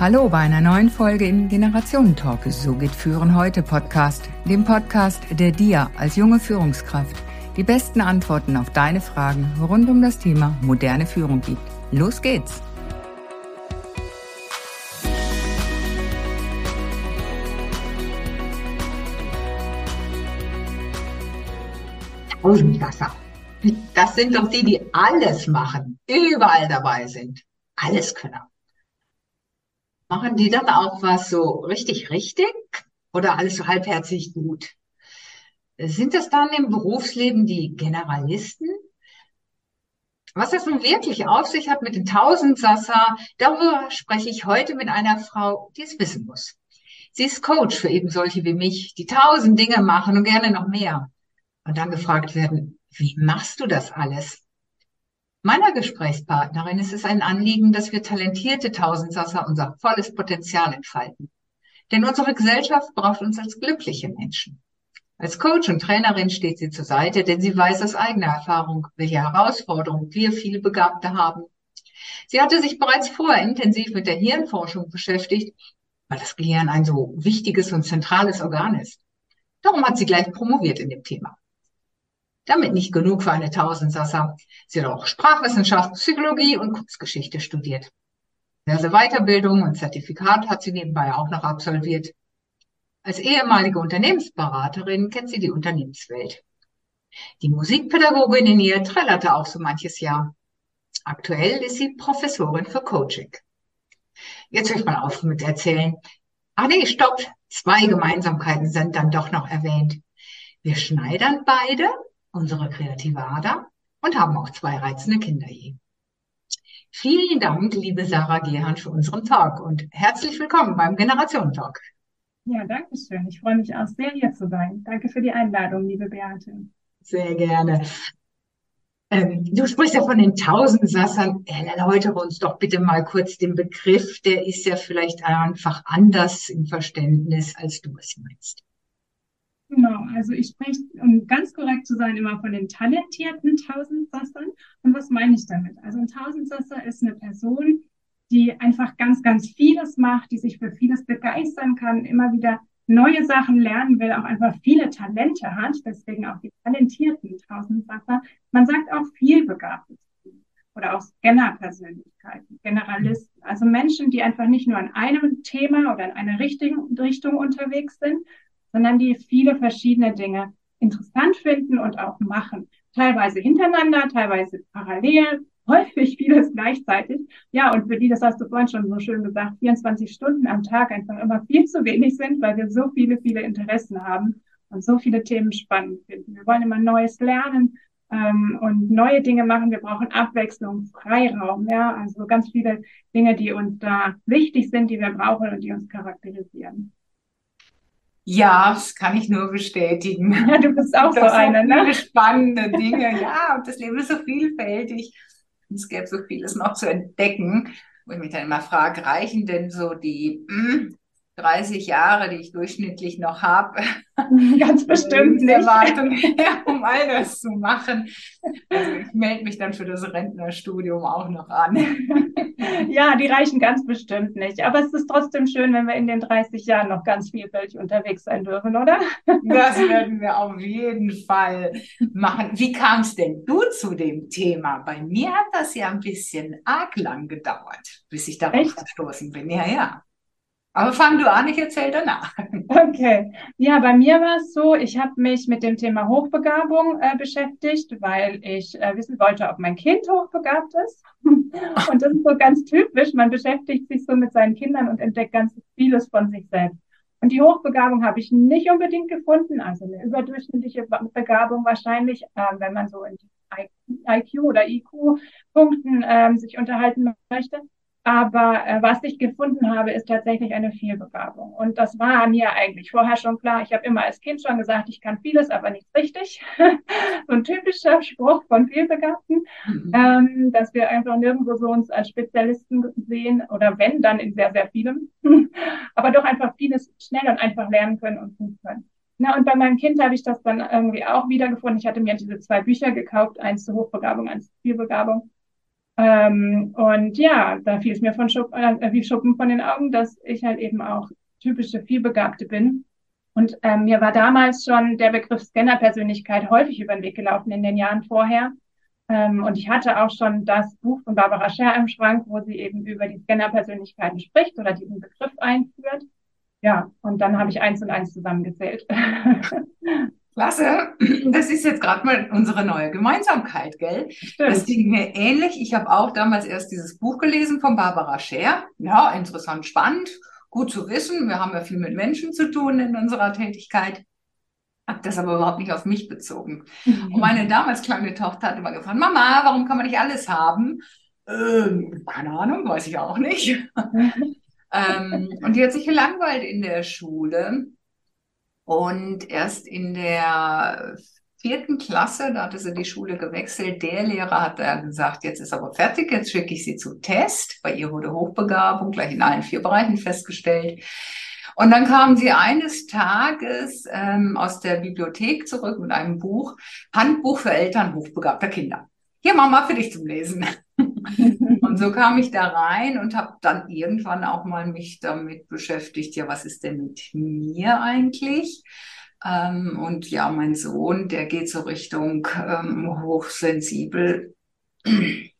Hallo bei einer neuen Folge im Generationentalk. So geht Führen heute Podcast, dem Podcast, der dir als junge Führungskraft die besten Antworten auf deine Fragen rund um das Thema moderne Führung gibt. Los geht's! Tausendwasser. Das sind doch die, die alles machen, überall dabei sind. Alles können. Machen die dann auch was so richtig richtig oder alles so halbherzig gut? Sind das dann im Berufsleben die Generalisten? Was das nun wirklich auf sich hat mit den Tausendsasser, darüber spreche ich heute mit einer Frau, die es wissen muss. Sie ist Coach für eben solche wie mich, die tausend Dinge machen und gerne noch mehr. Und dann gefragt werden, wie machst du das alles? Meiner Gesprächspartnerin ist es ein Anliegen, dass wir talentierte Tausendsasser unser volles Potenzial entfalten. Denn unsere Gesellschaft braucht uns als glückliche Menschen. Als Coach und Trainerin steht sie zur Seite, denn sie weiß aus eigener Erfahrung, welche Herausforderungen wir viele Begabte haben. Sie hatte sich bereits vorher intensiv mit der Hirnforschung beschäftigt, weil das Gehirn ein so wichtiges und zentrales Organ ist. Darum hat sie gleich promoviert in dem Thema. Damit nicht genug für eine Tausendsasser. Sie hat auch Sprachwissenschaft, Psychologie und Kunstgeschichte studiert. Diverse Weiterbildung und Zertifikat hat sie nebenbei auch noch absolviert. Als ehemalige Unternehmensberaterin kennt sie die Unternehmenswelt. Die Musikpädagogin in ihr trällerte auch so manches Jahr. Aktuell ist sie Professorin für Coaching. Jetzt höre ich mal auf mit erzählen. Ah nee, stopp. Zwei Gemeinsamkeiten sind dann doch noch erwähnt. Wir schneidern beide unsere kreative Ader und haben auch zwei reizende Kinder hier. Vielen Dank, liebe Sarah Gehan, für unseren Talk und herzlich willkommen beim Generationentalk. Ja, danke schön. Ich freue mich auch sehr, hier zu sein. Danke für die Einladung, liebe Beate. Sehr gerne. Ähm, du sprichst ja von den Tausendsassern. Erläutere uns doch bitte mal kurz den Begriff. Der ist ja vielleicht einfach anders im Verständnis, als du es meinst. Genau, also ich spreche, um ganz korrekt zu sein, immer von den talentierten Tausendsassern. Und was meine ich damit? Also ein Tausendsasser ist eine Person, die einfach ganz, ganz vieles macht, die sich für vieles begeistern kann, immer wieder neue Sachen lernen will, auch einfach viele Talente hat, deswegen auch die talentierten Tausendsasser. Man sagt auch vielbegabte oder auch Scanner-Persönlichkeiten, Generalisten, also Menschen, die einfach nicht nur an einem Thema oder in einer richtigen Richtung unterwegs sind, sondern die viele verschiedene Dinge interessant finden und auch machen. Teilweise hintereinander, teilweise parallel, häufig vieles gleichzeitig. Ja, und für die, das hast du vorhin schon so schön gesagt, 24 Stunden am Tag einfach immer viel zu wenig sind, weil wir so viele, viele Interessen haben und so viele Themen spannend finden. Wir wollen immer Neues lernen ähm, und neue Dinge machen. Wir brauchen Abwechslung, Freiraum, ja, also ganz viele Dinge, die uns da wichtig sind, die wir brauchen und die uns charakterisieren. Ja, das kann ich nur bestätigen. Ja, du bist auch so eine, ne? Viele spannende Dinge, ja, und das Leben ist so vielfältig. Es gäbe so vieles noch zu entdecken, wo ich mich dann immer frage, reichen denn so die hm, 30 Jahre, die ich durchschnittlich noch habe. Ganz bestimmt nicht. Erwartung, ja, um all das zu machen. Also ich melde mich dann für das Rentnerstudium auch noch an. Ja, die reichen ganz bestimmt nicht. Aber es ist trotzdem schön, wenn wir in den 30 Jahren noch ganz vielfältig unterwegs sein dürfen, oder? Das werden wir auf jeden Fall machen. Wie kam es denn du zu dem Thema? Bei mir hat das ja ein bisschen arg lang gedauert, bis ich darauf Echt? gestoßen bin. Ja, ja. Aber fang du an, ich erzähle danach. Okay. Ja, bei mir war es so, ich habe mich mit dem Thema Hochbegabung äh, beschäftigt, weil ich äh, wissen wollte, ob mein Kind hochbegabt ist. und das ist so ganz typisch. Man beschäftigt sich so mit seinen Kindern und entdeckt ganz vieles von sich selbst. Und die Hochbegabung habe ich nicht unbedingt gefunden, also eine überdurchschnittliche Begabung wahrscheinlich, äh, wenn man so in IQ oder IQ-Punkten ähm, sich unterhalten möchte. Aber äh, was ich gefunden habe, ist tatsächlich eine Vielbegabung. Und das war mir eigentlich vorher schon klar. Ich habe immer als Kind schon gesagt, ich kann vieles, aber nicht richtig. so ein typischer Spruch von Vielbegabten, mhm. ähm, dass wir einfach nirgendwo so uns als Spezialisten sehen oder wenn, dann in sehr, sehr vielem. aber doch einfach vieles schnell und einfach lernen können und tun können. Na, und bei meinem Kind habe ich das dann irgendwie auch wiedergefunden. Ich hatte mir diese zwei Bücher gekauft, eins zur Hochbegabung, eins zur Vielbegabung Ähm, und ja, da fiel es mir von Schuppen, äh, wie Schuppen von den Augen, dass ich halt eben auch typische Vielbegabte bin. Und ähm, mir war damals schon der Begriff Scanner-Persönlichkeit häufig über den Weg gelaufen in den Jahren vorher. Ähm, und ich hatte auch schon das Buch von Barbara Scher im Schrank, wo sie eben über die Scanner-Persönlichkeiten spricht oder diesen Begriff einführt. Ja, und dann habe ich eins und eins zusammengezählt. Klasse. Das ist jetzt gerade mal unsere neue Gemeinsamkeit, gell? Stimmt. Das ging mir ähnlich. Ich habe auch damals erst dieses Buch gelesen von Barbara Scher. Ja, interessant, spannend, gut zu wissen. Wir haben ja viel mit Menschen zu tun in unserer Tätigkeit. Habe das aber überhaupt nicht auf mich bezogen. Mhm. Und meine damals kleine Tochter hat immer gefragt, Mama, warum kann man nicht alles haben? Ähm, keine Ahnung, weiß ich auch nicht. ähm, und die hat sich gelangweilt in der Schule. Und erst in der vierten Klasse, da hatte sie die Schule gewechselt, der Lehrer hat da gesagt, jetzt ist aber fertig, jetzt schicke ich sie zum Test. Bei ihr wurde Hochbegabung gleich in allen vier Bereichen festgestellt. Und dann kam sie eines Tages ähm, aus der Bibliothek zurück mit einem Buch, Handbuch für Eltern hochbegabter Kinder. Hier, Mama, für dich zum Lesen. Und so kam ich da rein und habe dann irgendwann auch mal mich damit beschäftigt, ja, was ist denn mit mir eigentlich? Ähm, und ja, mein Sohn, der geht so Richtung ähm, hochsensibel.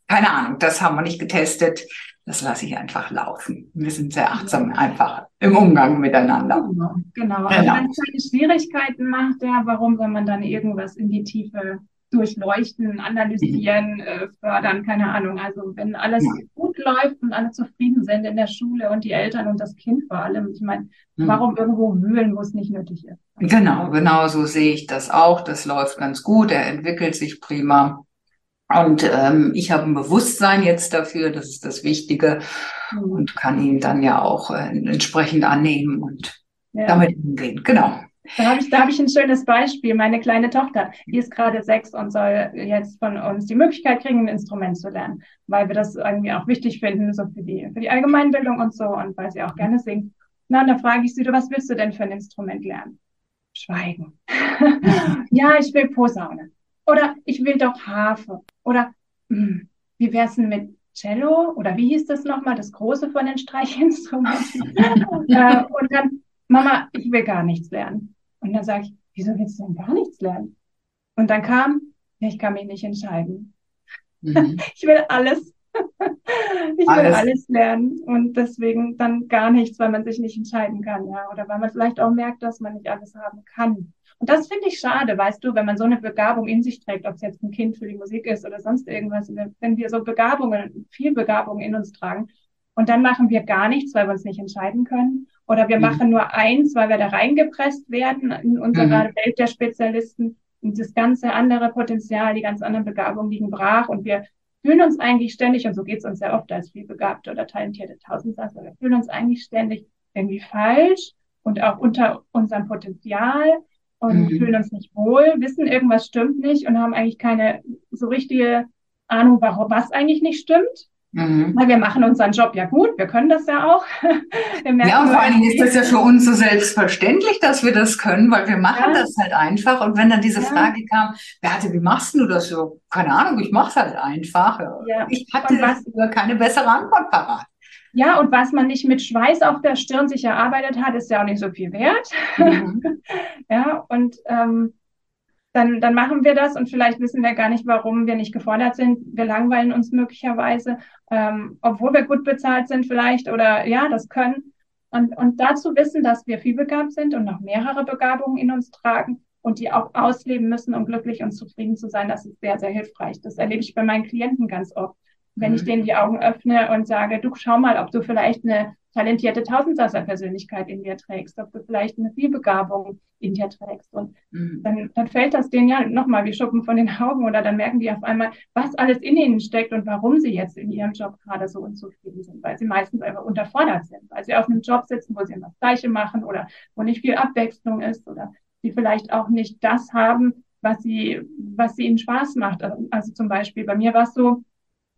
Keine Ahnung, das haben wir nicht getestet das lasse ich einfach laufen. Wir sind sehr achtsam einfach im Umgang miteinander. Genau, genau. Genau. wenn es keine Schwierigkeiten macht, ja, warum soll man dann irgendwas in die Tiefe durchleuchten, analysieren, mhm. äh, fördern, keine Ahnung. Also wenn alles ja. gut läuft und alle zufrieden sind in der Schule und die Eltern und das Kind vor allem, ich meine, mhm. warum irgendwo wühlen, wo es nicht nötig ist? Genau, genau so sehe ich das auch. Das läuft ganz gut, er entwickelt sich prima. Und ähm, ich habe ein Bewusstsein jetzt dafür, das ist das Wichtige, mhm. und kann ihn dann ja auch äh, entsprechend annehmen und ja. damit umgehen. Genau. Da habe ich, da habe ich ein schönes Beispiel. Meine kleine Tochter, die ist gerade sechs und soll jetzt von uns die Möglichkeit kriegen, ein Instrument zu lernen, weil wir das irgendwie auch wichtig finden, so für die, für die Allgemeinbildung und so und weil sie auch gerne singt. Na, und da frage ich sie, du, was willst du denn für ein Instrument lernen? Schweigen. ja, ich will Posaune. Oder ich will doch Harfe. Oder hm, wie wär's denn mit Cello? Oder wie hieß das nochmal? Das große von den Streichinstrumenten. äh, und dann, Mama, ich will gar nichts lernen. Und dann sage ich, wieso willst du denn gar nichts lernen? Und dann kam, ja, ich kann mich nicht entscheiden. Mhm. Ich will alles. ich will alles. alles lernen und deswegen dann gar nichts, weil man sich nicht entscheiden kann, ja. Oder weil man vielleicht auch merkt, dass man nicht alles haben kann. Und das finde ich schade, weißt du, wenn man so eine Begabung in sich trägt, ob es jetzt ein Kind für die Musik ist oder sonst irgendwas, wenn wir so Begabungen, viel Begabung in uns tragen und dann machen wir gar nichts, weil wir uns nicht entscheiden können. Oder wir mhm. machen nur eins, weil wir da reingepresst werden in unserer mhm. Welt der Spezialisten. Und das ganze andere Potenzial, die ganz anderen Begabungen liegen brach und wir fühlen uns eigentlich ständig, und so geht es uns sehr oft als vielbegabte oder talentierte Tausendsasser, wir fühlen uns eigentlich ständig irgendwie falsch und auch unter unserem Potenzial und mhm. fühlen uns nicht wohl, wissen, irgendwas stimmt nicht und haben eigentlich keine so richtige Ahnung, warum, was eigentlich nicht stimmt. Mhm. Weil wir machen unseren Job ja gut, wir können das ja auch. ja, und vor allen Dingen ist das ja für uns so selbstverständlich, dass wir das können, weil wir machen ja. das halt einfach. Und wenn dann diese ja. Frage kam, Beate, wie machst du das so? Keine Ahnung, ich mache es halt einfach. Ja. Ich hatte was, keine bessere Antwort parat. Ja, und was man nicht mit Schweiß auf der Stirn sich erarbeitet hat, ist ja auch nicht so viel wert. Mhm. ja, und ähm, dann, dann machen wir das und vielleicht wissen wir gar nicht, warum wir nicht gefordert sind. Wir langweilen uns möglicherweise, ähm, obwohl wir gut bezahlt sind vielleicht oder ja, das können. Und, und dazu wissen, dass wir vielbegabt sind und noch mehrere Begabungen in uns tragen und die auch ausleben müssen, um glücklich und zufrieden zu sein, das ist sehr, sehr hilfreich. Das erlebe ich bei meinen Klienten ganz oft wenn ich mhm. denen die Augen öffne und sage, du schau mal, ob du vielleicht eine talentierte Tausendsasser-Persönlichkeit in dir trägst, ob du vielleicht eine Vielbegabung in dir trägst. Und mhm. dann, dann fällt das denen ja nochmal wie Schuppen von den Augen oder dann merken die auf einmal, was alles in ihnen steckt und warum sie jetzt in ihrem Job gerade so unzufrieden sind, weil sie meistens einfach unterfordert sind, weil sie auf einem Job sitzen, wo sie immer das Gleiche machen oder wo nicht viel Abwechslung ist oder die vielleicht auch nicht das haben, was sie, was sie ihnen Spaß macht. Also zum Beispiel bei mir war es so,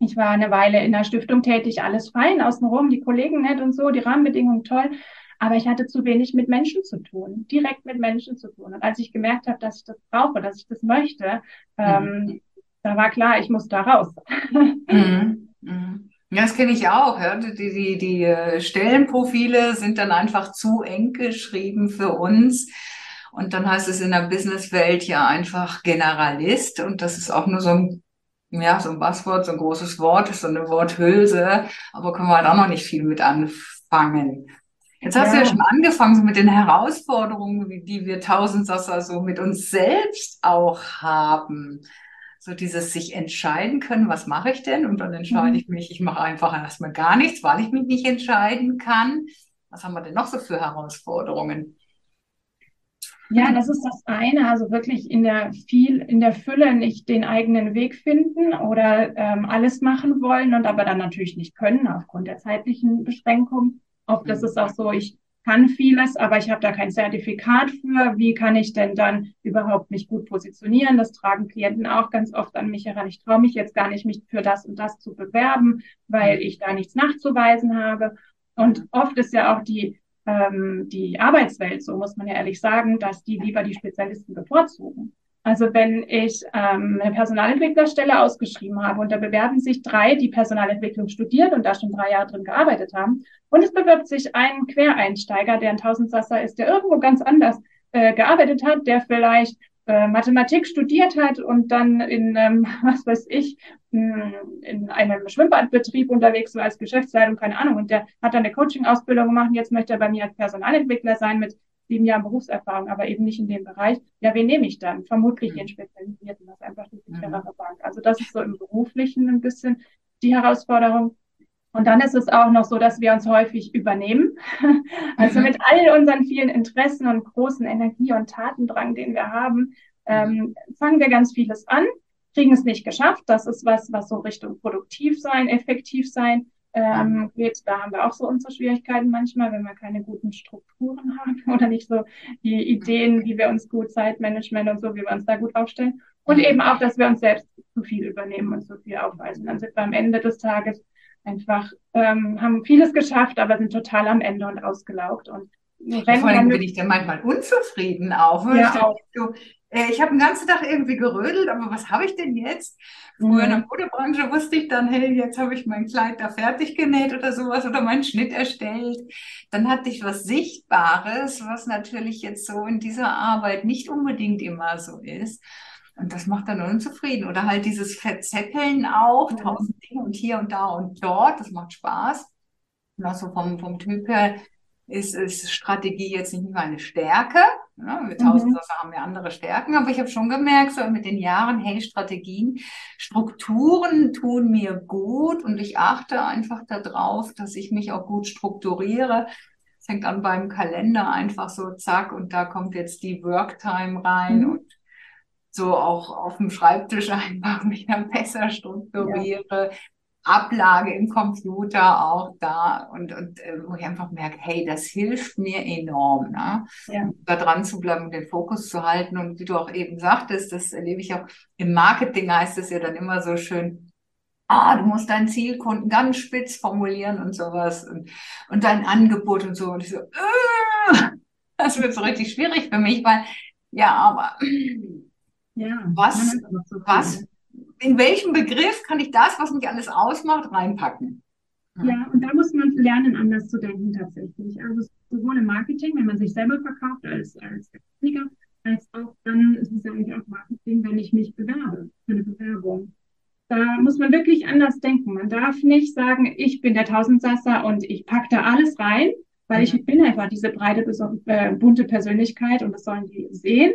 ich war eine Weile in der Stiftung tätig, alles fein, außenrum, die Kollegen nett und so, die Rahmenbedingungen toll. Aber ich hatte zu wenig mit Menschen zu tun, direkt mit Menschen zu tun. Und als ich gemerkt habe, dass ich das brauche, dass ich das möchte, ähm, mhm. da war klar, ich muss da raus. Mhm. Mhm. Ja, das kenne ich auch. Ja. Die, die, die äh, Stellenprofile sind dann einfach zu eng geschrieben für uns. Und dann heißt es in der Businesswelt ja einfach Generalist. Und das ist auch nur so ein, ja, so ein Buzzword, so ein großes Wort, so eine Worthülse. Aber können wir halt auch noch nicht viel mit anfangen. Jetzt hast ja. du ja schon angefangen so mit den Herausforderungen, die wir Tausendsasser so mit uns selbst auch haben so dieses sich entscheiden können, was mache ich denn? Und dann entscheide mhm. ich mich, ich mache einfach erstmal gar nichts, weil ich mich nicht entscheiden kann. Was haben wir denn noch so für Herausforderungen? Ja, das ist das eine, also wirklich in der viel, in der Fülle nicht den eigenen Weg finden oder ähm, alles machen wollen und aber dann natürlich nicht können aufgrund der zeitlichen Beschränkung. Oft ist es auch so, ich kann vieles, aber ich habe da kein Zertifikat für. Wie kann ich denn dann überhaupt mich gut positionieren? Das tragen Klienten auch ganz oft an mich heran. Ich traue mich jetzt gar nicht, mich für das und das zu bewerben, weil ich da nichts nachzuweisen habe. Und oft ist ja auch die, ähm, die Arbeitswelt, so muss man ja ehrlich sagen, dass die lieber die Spezialisten bevorzugen. Also wenn ich ähm, eine Personalentwicklerstelle ausgeschrieben habe und da bewerben sich drei, die Personalentwicklung studiert und da schon drei Jahre drin gearbeitet haben, und es bewirbt sich ein Quereinsteiger, der ein Tausendsasser ist, der irgendwo ganz anders äh, gearbeitet hat, der vielleicht äh, Mathematik studiert hat und dann in, ähm, was weiß ich, in einem Schwimmbadbetrieb unterwegs war als Geschäftsleitung, keine Ahnung, und der hat dann eine Coaching-Ausbildung gemacht und jetzt möchte er bei mir als Personalentwickler sein mit sieben Jahren Berufserfahrung, aber eben nicht in dem Bereich. Ja, wen nehme ich dann? Vermutlich mhm. den Spezialisierten, das ist einfach die sicherere mhm. Bank. Also das ist so im Beruflichen ein bisschen die Herausforderung. Und dann ist es auch noch so, dass wir uns häufig übernehmen. Also mhm. mit all unseren vielen Interessen und großen Energie und Tatendrang, den wir haben, ähm, fangen wir ganz vieles an, kriegen es nicht geschafft. Das ist was, was so Richtung produktiv sein, effektiv sein ähm, geht. Da haben wir auch so unsere Schwierigkeiten manchmal, wenn wir keine guten Strukturen haben oder nicht so die Ideen, wie wir uns gut Zeitmanagement und so, wie wir uns da gut aufstellen. Und eben auch, dass wir uns selbst zu viel übernehmen und zu viel aufweisen. Dann sind wir am Ende des Tages einfach, ähm, haben vieles geschafft, aber sind total am Ende und ausgelaugt. Und Vor allem bin ich da manchmal unzufrieden auch. Ja, auch. So, äh, ich habe den ganzen Tag irgendwie gerödelt, aber was habe ich denn jetzt? Früher in der mhm. Modebranche wusste ich dann, hey, jetzt habe ich mein Kleid da fertig genäht oder sowas oder meinen Schnitt erstellt. Dann hatte ich was Sichtbares, was natürlich jetzt so in dieser Arbeit nicht unbedingt immer so ist. Und das macht dann unzufrieden. Oder halt dieses Verzetteln auch, mhm. tausend Dinge und hier und da und dort, das macht Spaß. Und auch so vom, vom Typ her ist, ist Strategie jetzt nicht meine Stärke. Ja, wir tausend mhm. haben wir andere Stärken, aber ich habe schon gemerkt, so mit den Jahren, hey, Strategien, Strukturen tun mir gut und ich achte einfach darauf, dass ich mich auch gut strukturiere. Es fängt an beim Kalender einfach so, zack, und da kommt jetzt die Worktime rein mhm. und so auch auf dem Schreibtisch einfach mich dann besser strukturiere. Ja. Ablage im Computer auch da und, und äh, wo ich einfach merke, hey, das hilft mir enorm, ne? ja. da dran zu bleiben, den Fokus zu halten und wie du auch eben sagtest, das erlebe ich auch im Marketing heißt es ja dann immer so schön, ah, du musst deinen Zielkunden ganz spitz formulieren und sowas und, und dein Angebot und so und ich so, äh, das wird so richtig schwierig für mich, weil ja, aber ja, was, was in welchem Begriff kann ich das, was mich alles ausmacht, reinpacken? Ja, und da muss man lernen, anders zu denken tatsächlich. Also sowohl im Marketing, wenn man sich selber verkauft als, als Techniker, als auch dann ist es ja eigentlich auch Marketing, wenn ich mich bewerbe für eine Bewerbung. Da muss man wirklich anders denken. Man darf nicht sagen, ich bin der Tausendsasser und ich packe da alles rein, weil ich mhm. bin einfach diese breite, äh, bunte Persönlichkeit und das sollen die sehen.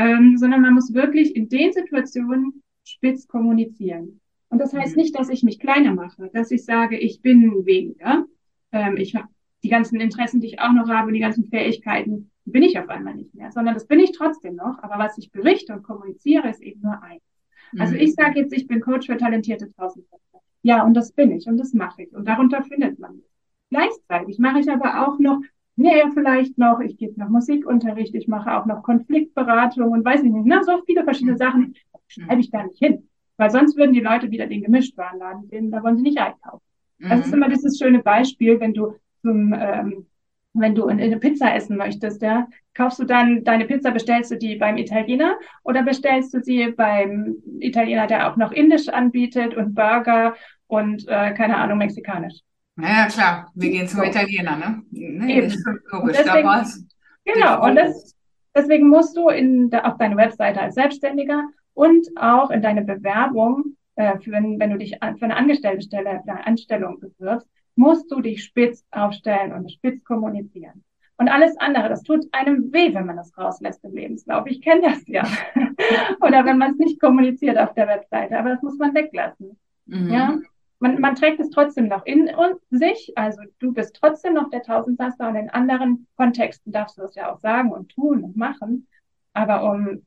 Ähm, sondern man muss wirklich in den Situationen spitz kommunizieren. Und das heißt mhm. nicht, dass ich mich kleiner mache, dass ich sage, ich bin weniger. Ähm, ich habe die ganzen Interessen, die ich auch noch habe, die ganzen Fähigkeiten, bin ich auf einmal nicht mehr, sondern das bin ich trotzdem noch. Aber was ich berichte und kommuniziere, ist eben nur eins. Also mhm. ich sage jetzt, ich bin Coach für talentierte Tausendköpfe. Ja, und das bin ich und das mache ich. Und darunter findet man mich. Gleichzeitig mache ich aber auch noch näher vielleicht noch, ich gebe noch Musikunterricht, ich mache auch noch Konfliktberatung und weiß ich nicht, ne, so viele verschiedene Sachen, schreibe ich gar nicht hin. Weil sonst würden die Leute wieder den Gemischtwarenladen finden, da wollen sie nicht einkaufen. Mhm. Das ist mhm. immer dieses schöne Beispiel, wenn du zum, ähm, wenn du eine Pizza essen möchtest, ja, kaufst du dann deine Pizza, bestellst du die beim Italiener oder bestellst du sie beim Italiener, der auch noch Indisch anbietet und Burger und äh, keine Ahnung, mexikanisch. Ja, klar, wir gehen zum Italiener, ne? Nee, Eben. ist logisch. Deswegen- damals. Genau, und das, deswegen musst du in, auf deine Webseite als Selbstständiger und auch in deine Bewerbung, äh, für wenn, du dich für eine Angestelltenstelle, für eine Anstellung bewirbst, musst du dich spitz aufstellen und spitz kommunizieren. Und alles andere, das tut einem weh, wenn man das rauslässt im Lebenslauf. Ich kenne das ja. Oder wenn man es nicht kommuniziert auf der Webseite, aber das muss man weglassen. Mhm. Ja, man, man trägt es trotzdem noch in sich. Also du bist trotzdem noch der Tausendsasser und in anderen Kontexten darfst du es ja auch sagen und tun und machen. Aber um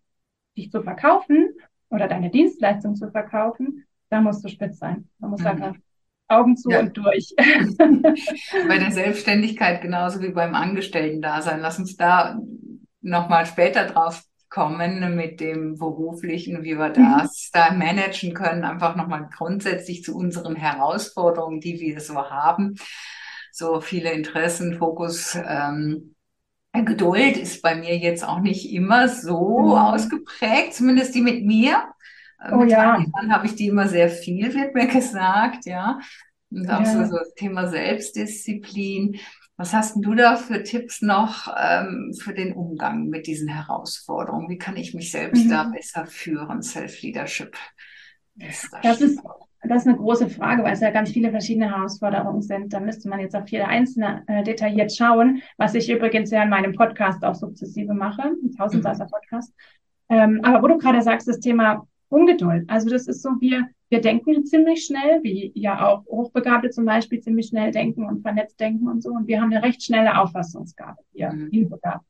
dich zu verkaufen oder deine Dienstleistung zu verkaufen, da musst du spitz sein. Da musst du Mhm. einfach Augen zu Ja. und durch. Bei der Selbstständigkeit genauso wie beim Angestellten-Dasein. Lass uns da nochmal später drauf kommen mit dem beruflichen, wie wir das da managen können. Einfach nochmal grundsätzlich zu unseren Herausforderungen, die wir so haben. So viele Interessen, Fokus, ähm, Geduld ist bei mir jetzt auch nicht immer so Mhm. ausgeprägt, zumindest die mit mir. Äh, Oh mit ja. anderen habe ich die immer sehr viel, wird mir gesagt, ja. Und auch so, Ja. so das Thema Selbstdisziplin. Was hast du da für Tipps noch ähm, für den Umgang mit diesen Herausforderungen? Wie kann ich mich selbst Mhm. da besser führen? Self-Leadership. Das ist, das ist eine große Frage, weil es ja ganz viele verschiedene Herausforderungen sind. Da müsste man jetzt auf jede einzelne äh, detailliert schauen, was ich übrigens ja in meinem Podcast auch sukzessive mache, im Tausendsasser Podcast. Ähm, aber wo du gerade sagst, das Thema Ungeduld. Also das ist so, wir, wir denken ziemlich schnell, wie ja auch Hochbegabte zum Beispiel ziemlich schnell denken und vernetzt denken und so. Und wir haben eine recht schnelle Auffassungsgabe hier, Mhm. vielbegabt.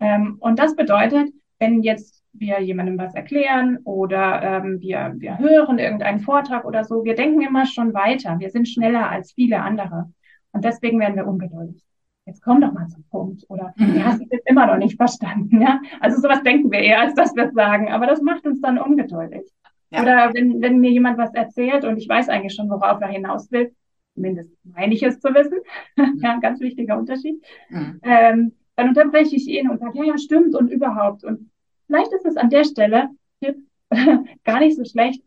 Ähm, und das bedeutet, wenn jetzt wir jemandem was erklären oder ähm, wir, wir hören irgendeinen Vortrag oder so, wir denken immer schon weiter. Wir sind schneller als viele andere. Und deswegen werden wir ungeduldig. Jetzt komm doch mal zum Punkt. Oder Mhm. du hast es jetzt immer noch nicht verstanden. Ja? Also sowas denken wir eher, als dass wir es sagen. Aber das macht uns dann ungeduldig. Ja. Oder wenn, wenn mir jemand was erzählt und ich weiß eigentlich schon, worauf er hinaus will, zumindest meine ich es zu wissen. ja, ein ganz wichtiger Unterschied Mhm. ähm, dann unterbreche ich ihn und sage, ja, ja, stimmt und überhaupt. Und vielleicht ist es an der Stelle Tipp, gar nicht so schlecht,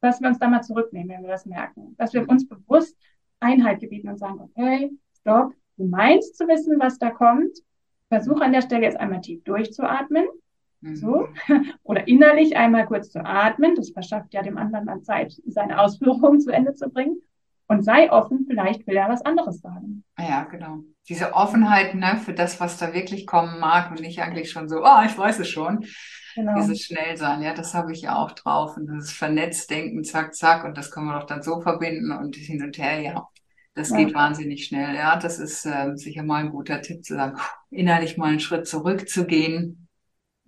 dass wir uns da mal zurücknehmen, wenn wir das merken. Dass wir uns bewusst Einheit gebieten und sagen, okay, stopp, du meinst zu wissen, was da kommt. Versuch an der Stelle jetzt einmal tief durchzuatmen. Mhm. So. Oder innerlich einmal kurz zu atmen. Das verschafft ja dem anderen dann Zeit, seine Ausführungen zu Ende zu bringen. Und sei offen, vielleicht will er was anderes sagen. Ja, genau. Diese Offenheit, ne, für das, was da wirklich kommen mag und nicht eigentlich schon so, ah, ich weiß es schon. Genau. Dieses Schnellsein, ja, das habe ich ja auch drauf. Und das Vernetzdenken, zack, zack, und das können wir doch dann so verbinden und hin und her, ja. Das Ja. geht wahnsinnig schnell. Ja, das ist ähm, sicher mal ein guter Tipp zu sagen, innerlich mal einen Schritt zurückzugehen,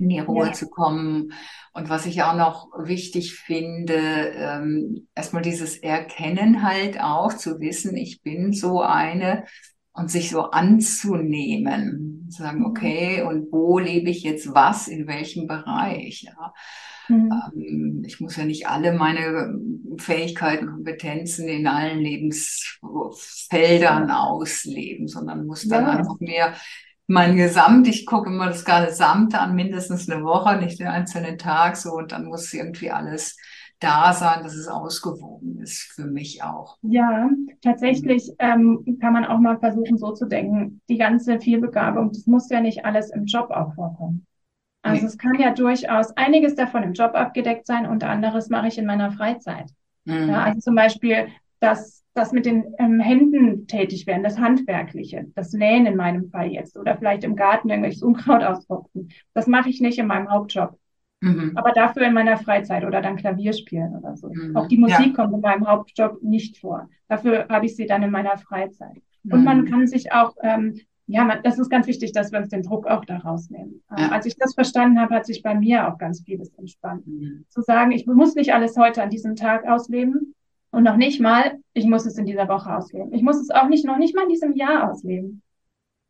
in die Ruhe Ja. zu kommen. Und was ich auch noch wichtig finde, ähm, erstmal dieses Erkennen halt auch, zu wissen, ich bin so eine und sich so anzunehmen. Sagen, Mhm. okay, und wo lebe ich jetzt was, in welchem Bereich? Ja. Mhm. Ähm, Ich muss ja nicht alle meine Fähigkeiten, Kompetenzen in allen Lebensfeldern ausleben, sondern muss dann Ja. einfach mehr mein Gesamt, ich gucke immer das Gesamte an, mindestens eine Woche, nicht den einzelnen Tag, so, und dann muss irgendwie alles da sein, dass es ausgewogen ist für mich auch. Ja, tatsächlich ähm, kann man auch mal versuchen, so zu denken. Die ganze Vielbegabung, das muss ja nicht alles im Job auch vorkommen. Also Nee. es kann ja durchaus einiges davon im Job abgedeckt sein und anderes mache ich in meiner Freizeit. Mhm. Ja, also zum Beispiel das, das mit den ähm, Händen tätig werden, das Handwerkliche, das Nähen in meinem Fall jetzt oder vielleicht im Garten irgendwelches Unkraut ausrupfen. Das mache ich nicht in meinem Hauptjob, Mhm. aber dafür in meiner Freizeit oder dann Klavier spielen oder so. Mhm. Auch die Musik kommt in meinem Hauptjob nicht vor. Dafür habe ich sie dann in meiner Freizeit. Und man Mhm. kann sich auch, ähm, ja, man, das ist ganz wichtig, dass wir uns den Druck auch da rausnehmen. Ähm, Ja. Als ich das verstanden habe, hat sich bei mir auch ganz vieles entspannt. Mhm. Zu sagen, ich muss nicht alles heute an diesem Tag ausleben und noch nicht mal, ich muss es in dieser Woche ausleben. Ich muss es auch nicht, noch nicht mal in diesem Jahr ausleben.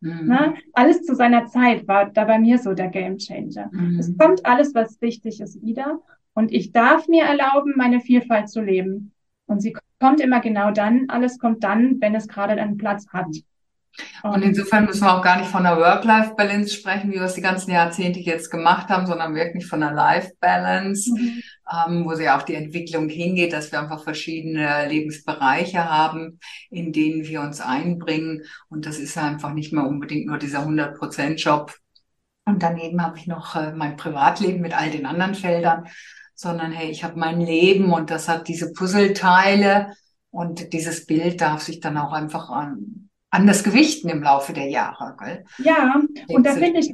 Mhm. Ne? Alles zu seiner Zeit war da bei mir so der Game Changer. Mhm. Es kommt alles, was wichtig ist, wieder. Und ich darf mir erlauben, meine Vielfalt zu leben. Und sie kommt immer genau dann, alles kommt dann, wenn es gerade einen Platz hat. Und insofern müssen wir auch gar nicht von der Work-Life-Balance sprechen, wie wir es die ganzen Jahrzehnte jetzt gemacht haben, sondern wirklich von der Life-Balance. Mhm. Ähm, wo ja auch die Entwicklung hingeht, dass wir einfach verschiedene Lebensbereiche haben, in denen wir uns einbringen. Und das ist einfach nicht mehr unbedingt nur dieser 100-Prozent-Job. Und daneben habe ich noch äh, mein Privatleben mit all den anderen Feldern, sondern hey, ich habe mein Leben und das hat diese Puzzleteile und dieses Bild darf sich dann auch einfach an, anders gewichten im Laufe der Jahre. Gell? Ja, und da finde ich,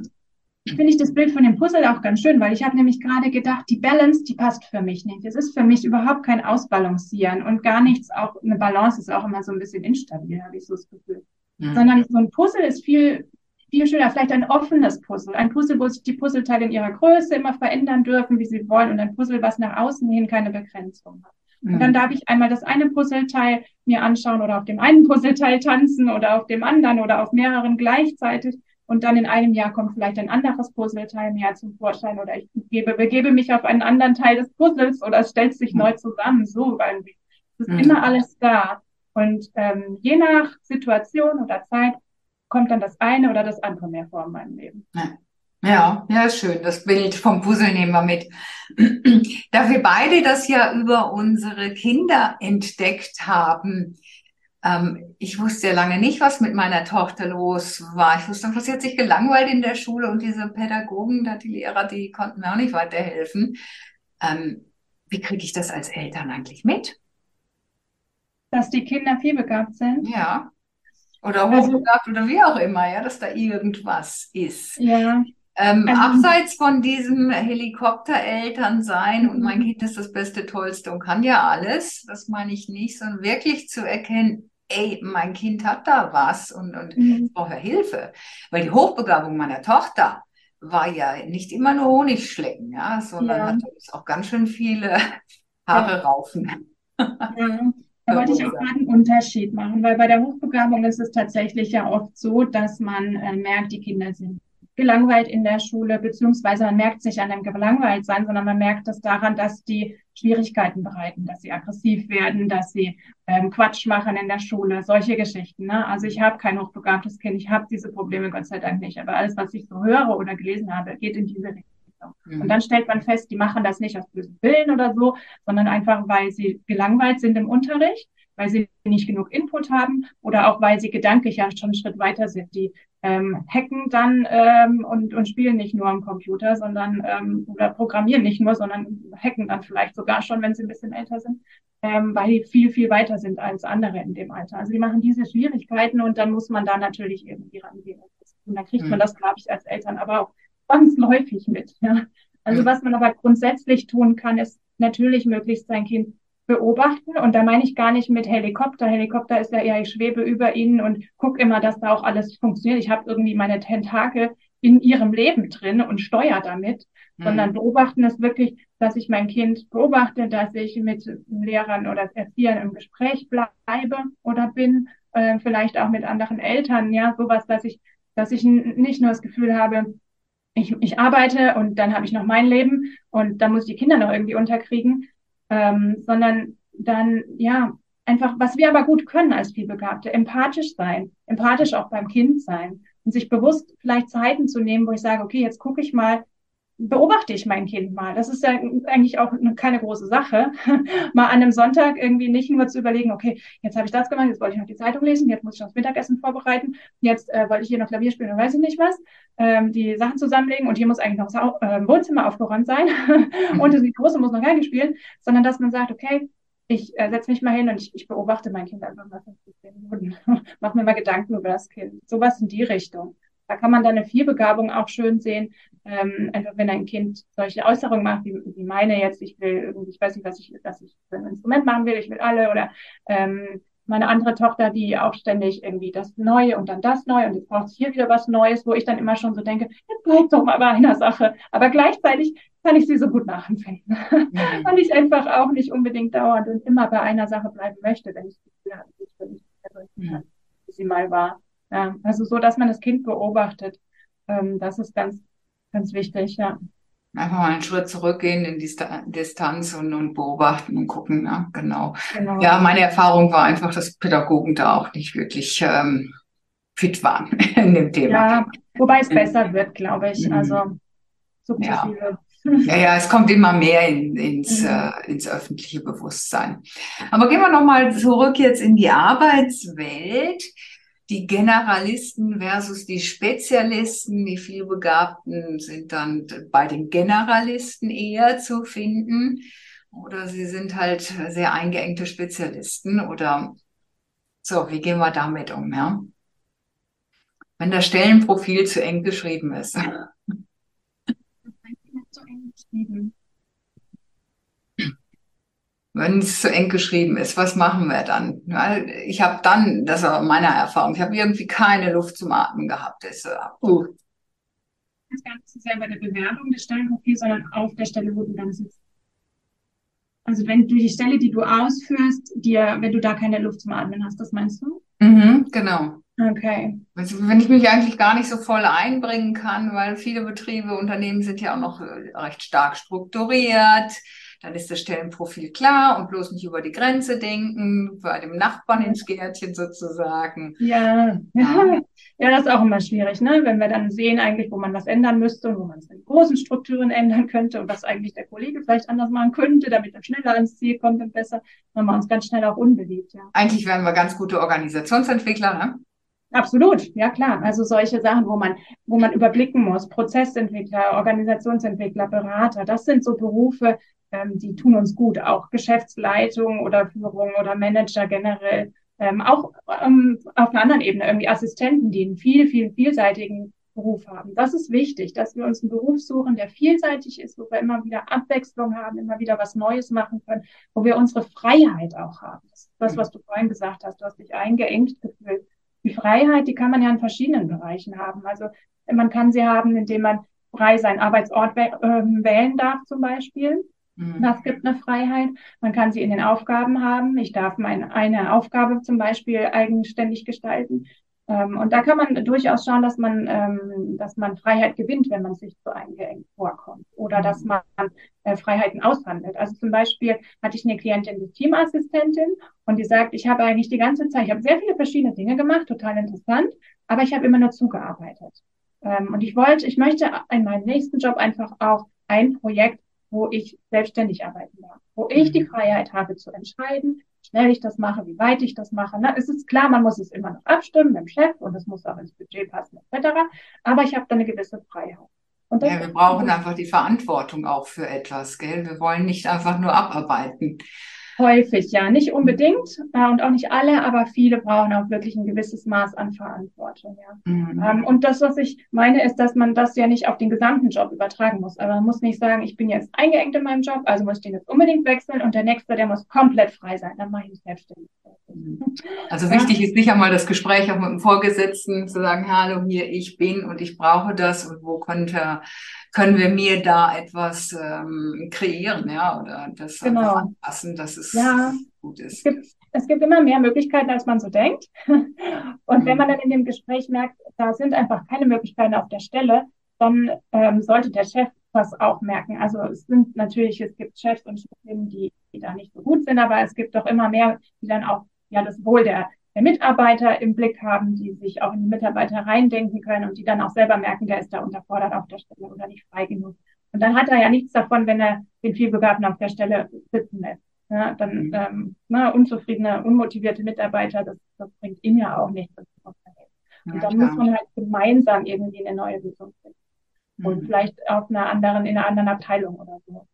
finde ich das Bild von dem Puzzle auch ganz schön, weil ich habe nämlich gerade gedacht, die Balance, die passt für mich nicht. Es ist für mich überhaupt kein Ausbalancieren und gar nichts, auch eine Balance ist auch immer so ein bisschen instabil, habe ich so das Gefühl. Mhm. Sondern so ein Puzzle ist viel, viel schöner, vielleicht ein offenes Puzzle. Ein Puzzle, wo sich die Puzzleteile in ihrer Größe immer verändern dürfen, wie sie wollen und ein Puzzle, was nach außen hin keine Begrenzung hat. Mhm. Und dann darf ich einmal das eine Puzzleteil mir anschauen oder auf dem einen Puzzleteil tanzen oder auf dem anderen oder auf mehreren gleichzeitig. Und dann in einem Jahr kommt vielleicht ein anderes Puzzleteil mehr zum Vorschein oder ich gebe, begebe mich auf einen anderen Teil des Puzzles oder es stellt sich mhm. neu zusammen. So, weil es ist mhm. immer alles da. Und ähm, je nach Situation oder Zeit kommt dann das eine oder das andere mehr vor in meinem Leben. Ja. Ja, ja, ist schön. Das Bild vom Puzzle nehmen wir mit. da wir beide das ja über unsere Kinder entdeckt haben, ähm, ich wusste ja lange nicht, was mit meiner Tochter los war. Ich wusste sie hat sich gelangweilt in der Schule und diese Pädagogen, da die Lehrer, die konnten mir auch nicht weiterhelfen. Ähm, wie kriege ich das als Eltern eigentlich mit? Dass die Kinder vielbegabt sind? Ja. Oder also hochbegabt also, oder wie auch immer, ja, dass da irgendwas ist. Ja. Ähm, also, abseits von diesem Helikoptereltern sein und mein mhm. Kind ist das Beste, Tollste und kann ja alles, das meine ich nicht, sondern wirklich zu erkennen, ey, mein Kind hat da was und, und mhm. braucht ja Hilfe. Weil die Hochbegabung meiner Tochter war ja nicht immer nur Honigschlecken, ja, sondern ja. hatte auch ganz schön viele Haare ja. raufen. Ja. Da wollte ich auch gerade einen Unterschied machen, weil bei der Hochbegabung ist es tatsächlich ja oft so, dass man äh, merkt, die Kinder sind gelangweilt in der Schule, beziehungsweise man merkt sich an dem gelangweilt sein, sondern man merkt es daran, dass die Schwierigkeiten bereiten, dass sie aggressiv werden, dass sie ähm, Quatsch machen in der Schule, solche Geschichten. Ne? Also ich habe kein hochbegabtes Kind, ich habe diese Probleme Gott sei Dank nicht, aber alles, was ich so höre oder gelesen habe, geht in diese Richtung. Mhm. Und dann stellt man fest, die machen das nicht aus bösem Willen oder so, sondern einfach, weil sie gelangweilt sind im Unterricht weil sie nicht genug Input haben oder auch weil sie gedanklich ja schon einen Schritt weiter sind. Die ähm, hacken dann ähm, und, und spielen nicht nur am Computer, sondern ähm, oder programmieren nicht nur, sondern hacken dann vielleicht sogar schon, wenn sie ein bisschen älter sind, ähm, weil die viel, viel weiter sind als andere in dem Alter. Also die machen diese Schwierigkeiten und dann muss man da natürlich irgendwie rangehen. Und dann kriegt mhm. man das, glaube ich, als Eltern aber auch zwangsläufig mit. Ja? Also mhm. was man aber grundsätzlich tun kann, ist natürlich möglichst sein Kind beobachten. Und da meine ich gar nicht mit Helikopter. Helikopter ist ja eher, ich schwebe über ihnen und gucke immer, dass da auch alles funktioniert. Ich habe irgendwie meine Tentakel in ihrem Leben drin und steuere damit, mhm. sondern beobachten ist wirklich, dass ich mein Kind beobachte, dass ich mit Lehrern oder Erziehern im Gespräch bleibe oder bin, äh, vielleicht auch mit anderen Eltern, ja, sowas, dass ich, dass ich nicht nur das Gefühl habe, ich, ich arbeite und dann habe ich noch mein Leben und dann muss ich die Kinder noch irgendwie unterkriegen, ähm, sondern dann, ja, einfach, was wir aber gut können als Vielbegabte, empathisch sein, empathisch auch beim Kind sein und sich bewusst vielleicht Zeiten zu nehmen, wo ich sage, okay, jetzt gucke ich mal, beobachte ich mein Kind mal. Das ist ja eigentlich auch keine große Sache, mal an einem Sonntag irgendwie nicht nur zu überlegen, okay, jetzt habe ich das gemacht, jetzt wollte ich noch die Zeitung lesen, jetzt muss ich noch das Mittagessen vorbereiten, jetzt äh, wollte ich hier noch Klavier spielen und weiß ich nicht was, ähm, die Sachen zusammenlegen und hier muss eigentlich noch das äh, Wohnzimmer aufgeräumt sein und die Große muss noch Geige spielen, sondern dass man sagt, okay, ich äh, setze mich mal hin und ich, ich beobachte mein Kind einfach mal 15 Minuten, mach mir mal Gedanken über das Kind. Sowas in die Richtung. Da kann man dann eine Vielbegabung auch schön sehen. Ähm, einfach wenn ein Kind solche Äußerungen macht, wie, wie meine jetzt, ich will irgendwie, ich weiß nicht, was ich, was ich für ein Instrument machen will, ich will alle oder ähm, meine andere Tochter, die auch ständig irgendwie das Neue und dann das Neue und jetzt braucht es hier wieder was Neues, wo ich dann immer schon so denke, jetzt bleib doch mal bei einer Sache. Aber gleichzeitig kann ich sie so gut nachempfinden, mhm. weil ich einfach auch nicht unbedingt dauernd und immer bei einer Sache bleiben möchte, wenn ich das Gefühl habe, ich will nicht mhm. wie sie mal war. Ja, also so, dass man das Kind beobachtet. Ähm, das ist ganz, ganz wichtig, ja. Einfach mal einen Schritt zurückgehen in die Distanz und, und beobachten und gucken, ja, genau. genau. Ja, meine Erfahrung war einfach, dass Pädagogen da auch nicht wirklich ähm, fit waren in dem Thema. Ja, wobei es besser wird, glaube ich. Mhm. Also sukzessive. Ja. Ja, ja, es kommt immer mehr in, ins, mhm. äh, ins öffentliche Bewusstsein. Aber gehen wir nochmal zurück jetzt in die Arbeitswelt. Die Generalisten versus die Spezialisten, die vielbegabten sind dann bei den Generalisten eher zu finden. Oder sie sind halt sehr eingeengte Spezialisten oder so, wie gehen wir damit um, ja? Wenn das Stellenprofil zu eng geschrieben ist. Wenn es zu eng geschrieben ist, was machen wir dann? Ich habe dann, das war meine Erfahrung, ich habe irgendwie keine Luft zum Atmen gehabt. Das, uh. Das gar nicht so sehr bei der Bewerbung des Stellenprofils, sondern auf der Stelle, wo du dann sitzt. Also wenn du die Stelle, die du ausführst, dir, wenn du da keine Luft zum Atmen hast, das meinst du? Mhm, genau. Okay. Also wenn ich mich eigentlich gar nicht so voll einbringen kann, weil viele Betriebe, Unternehmen sind ja auch noch äh, recht stark strukturiert dann ist das Stellenprofil klar und bloß nicht über die Grenze denken, bei dem Nachbarn ins Gärtchen sozusagen. Ja, ja, ja, das ist auch immer schwierig, ne? Wenn wir dann sehen eigentlich, wo man was ändern müsste und wo man es in großen Strukturen ändern könnte und was eigentlich der Kollege vielleicht anders machen könnte, damit er schneller ans Ziel kommt und besser, dann machen wir uns ganz schnell auch unbeliebt, ja. Eigentlich wären wir ganz gute Organisationsentwickler, ne? Absolut, ja klar. Also solche Sachen, wo man, wo man überblicken muss, Prozessentwickler, Organisationsentwickler, Berater, das sind so Berufe, ähm, die tun uns gut. Auch Geschäftsleitung oder Führung oder Manager generell. Ähm, auch ähm, auf einer anderen Ebene irgendwie Assistenten, die einen viel, viel, vielseitigen Beruf haben. Das ist wichtig, dass wir uns einen Beruf suchen, der vielseitig ist, wo wir immer wieder Abwechslung haben, immer wieder was Neues machen können, wo wir unsere Freiheit auch haben. Das ist das, was du vorhin gesagt hast. Du hast dich eingeengt gefühlt. Die Freiheit, die kann man ja in verschiedenen Bereichen haben. Also man kann sie haben, indem man frei seinen Arbeitsort ähm, wählen darf zum Beispiel. Mhm. Das gibt eine Freiheit. Man kann sie in den Aufgaben haben. Ich darf meine eine Aufgabe zum Beispiel eigenständig gestalten. Ähm, und da kann man durchaus schauen, dass man, ähm, dass man Freiheit gewinnt, wenn man sich zu eingeengt vorkommt. Oder dass mhm. man äh, Freiheiten aushandelt. Also zum Beispiel hatte ich eine Klientin, die Teamassistentin, und die sagt, ich habe eigentlich die ganze Zeit, ich habe sehr viele verschiedene Dinge gemacht, total interessant, aber ich habe immer nur zugearbeitet. Ähm, und ich wollte, ich möchte in meinem nächsten Job einfach auch ein Projekt wo ich selbstständig arbeiten darf, wo ich die mhm. Freiheit habe zu entscheiden, schnell ich das mache, wie weit ich das mache. Na, es ist klar, man muss es immer noch abstimmen mit dem Chef und es muss auch ins Budget passen etc. Aber ich habe da eine gewisse Freiheit. ja, wir brauchen einfach die Verantwortung auch für etwas, gell? Wir wollen nicht einfach nur abarbeiten. Häufig, ja. Nicht unbedingt äh, und auch nicht alle, aber viele brauchen auch wirklich ein gewisses Maß an Verantwortung, ja. Mhm. Ähm, und das, was ich meine, ist, dass man das ja nicht auf den gesamten Job übertragen muss. Aber man muss nicht sagen, ich bin jetzt eingeengt in meinem Job, also muss ich den jetzt unbedingt wechseln und der nächste, der muss komplett frei sein. Dann mache ich mich selbstständig. Mhm. Also wichtig ist nicht einmal das Gespräch auch mit dem Vorgesetzten zu sagen, hallo, hier ich bin und ich brauche das und wo könnte können wir mir da etwas ähm, kreieren, ja, oder das genau. anpassen, dass es ja. gut ist. Es gibt, es gibt immer mehr Möglichkeiten, als man so denkt. Und mhm. wenn man dann in dem Gespräch merkt, da sind einfach keine Möglichkeiten auf der Stelle, dann ähm, sollte der Chef das auch merken. Also es sind natürlich, es gibt Chefs und Chefinnen, die, die da nicht so gut sind, aber es gibt doch immer mehr, die dann auch ja das Wohl der der Mitarbeiter im Blick haben, die sich auch in die Mitarbeiter reindenken können und die dann auch selber merken, der ist da unterfordert auf der Stelle oder nicht frei genug. Und dann hat er ja nichts davon, wenn er den vielbegabten auf der Stelle sitzen lässt. Ja, dann mhm. ähm, na, unzufriedene, unmotivierte Mitarbeiter, das, das bringt ihm ja auch nichts. Und ja, dann klar. muss man halt gemeinsam irgendwie eine neue Lösung finden. Mhm. Und vielleicht auf einer anderen, in einer anderen Abteilung oder so.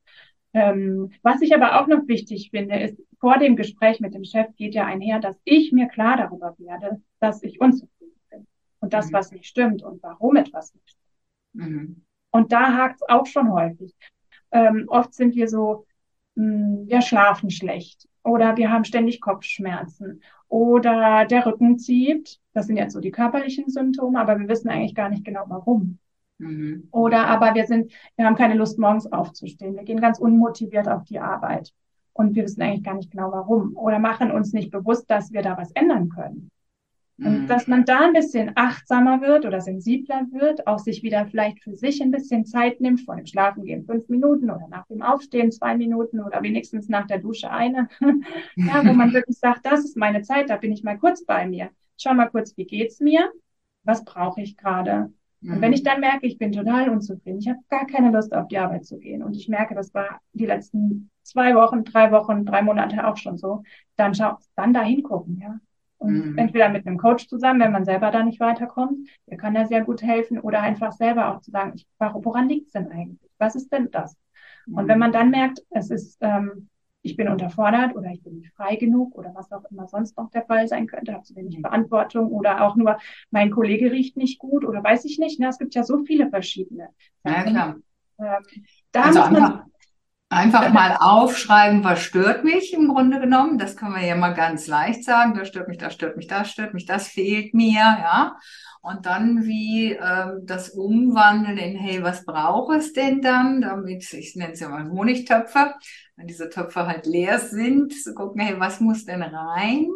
Ähm, was ich aber auch noch wichtig finde, ist, vor dem Gespräch mit dem Chef geht ja einher, dass ich mir klar darüber werde, dass ich unzufrieden bin und das, mhm. was nicht stimmt und warum etwas nicht stimmt. Mhm. Und da hakt es auch schon häufig. Ähm, oft sind wir so, mh, hm, wir schlafen schlecht oder wir haben ständig Kopfschmerzen oder der Rücken zieht. Das sind jetzt so die körperlichen Symptome, aber wir wissen eigentlich gar nicht genau warum. Mhm. Oder aber wir sind, wir haben keine Lust, morgens aufzustehen. Wir gehen ganz unmotiviert auf die Arbeit. Und wir wissen eigentlich gar nicht genau warum. Oder machen uns nicht bewusst, dass wir da was ändern können. Und mhm. dass man da ein bisschen achtsamer wird oder sensibler wird, auch sich wieder vielleicht für sich ein bisschen Zeit nimmt, vor dem Schlafengehen fünf Minuten oder nach dem Aufstehen zwei Minuten oder wenigstens nach der Dusche eine. ja, wo man wirklich sagt, das ist meine Zeit, da bin ich mal kurz bei mir. Schau mal kurz, wie geht's mir? Was brauche ich gerade? Und wenn ich dann merke, ich bin total unzufrieden, ich habe gar keine Lust auf die Arbeit zu gehen und ich merke, das war die letzten zwei Wochen, drei Wochen, drei Monate auch schon so, dann schau, dann da hingucken, ja. Und mhm. entweder mit einem Coach zusammen, wenn man selber da nicht weiterkommt, der kann da sehr gut helfen, oder einfach selber auch zu sagen, ich, woran liegt es denn eigentlich? Was ist denn das? Mhm. Und wenn man dann merkt, es ist, ähm, ich bin unterfordert oder ich bin nicht frei genug oder was auch immer sonst noch der Fall sein könnte, habe zu wenig. Verantwortung oder auch nur mein Kollege riecht nicht gut oder weiß ich nicht. Ne? Es gibt ja so viele verschiedene. Ja, klar. Ähm, da also muss man Einfach mal aufschreiben, was stört mich im Grunde genommen. Das können wir ja mal ganz leicht sagen. Das stört mich, das stört mich, das stört mich, das fehlt mir, ja. Und dann wie ähm, das Umwandeln in, hey, was braucht es denn dann, damit, ich nenne es ja mal Honigtöpfe, wenn diese Töpfe halt leer sind, zu so gucken, hey, was muss denn rein,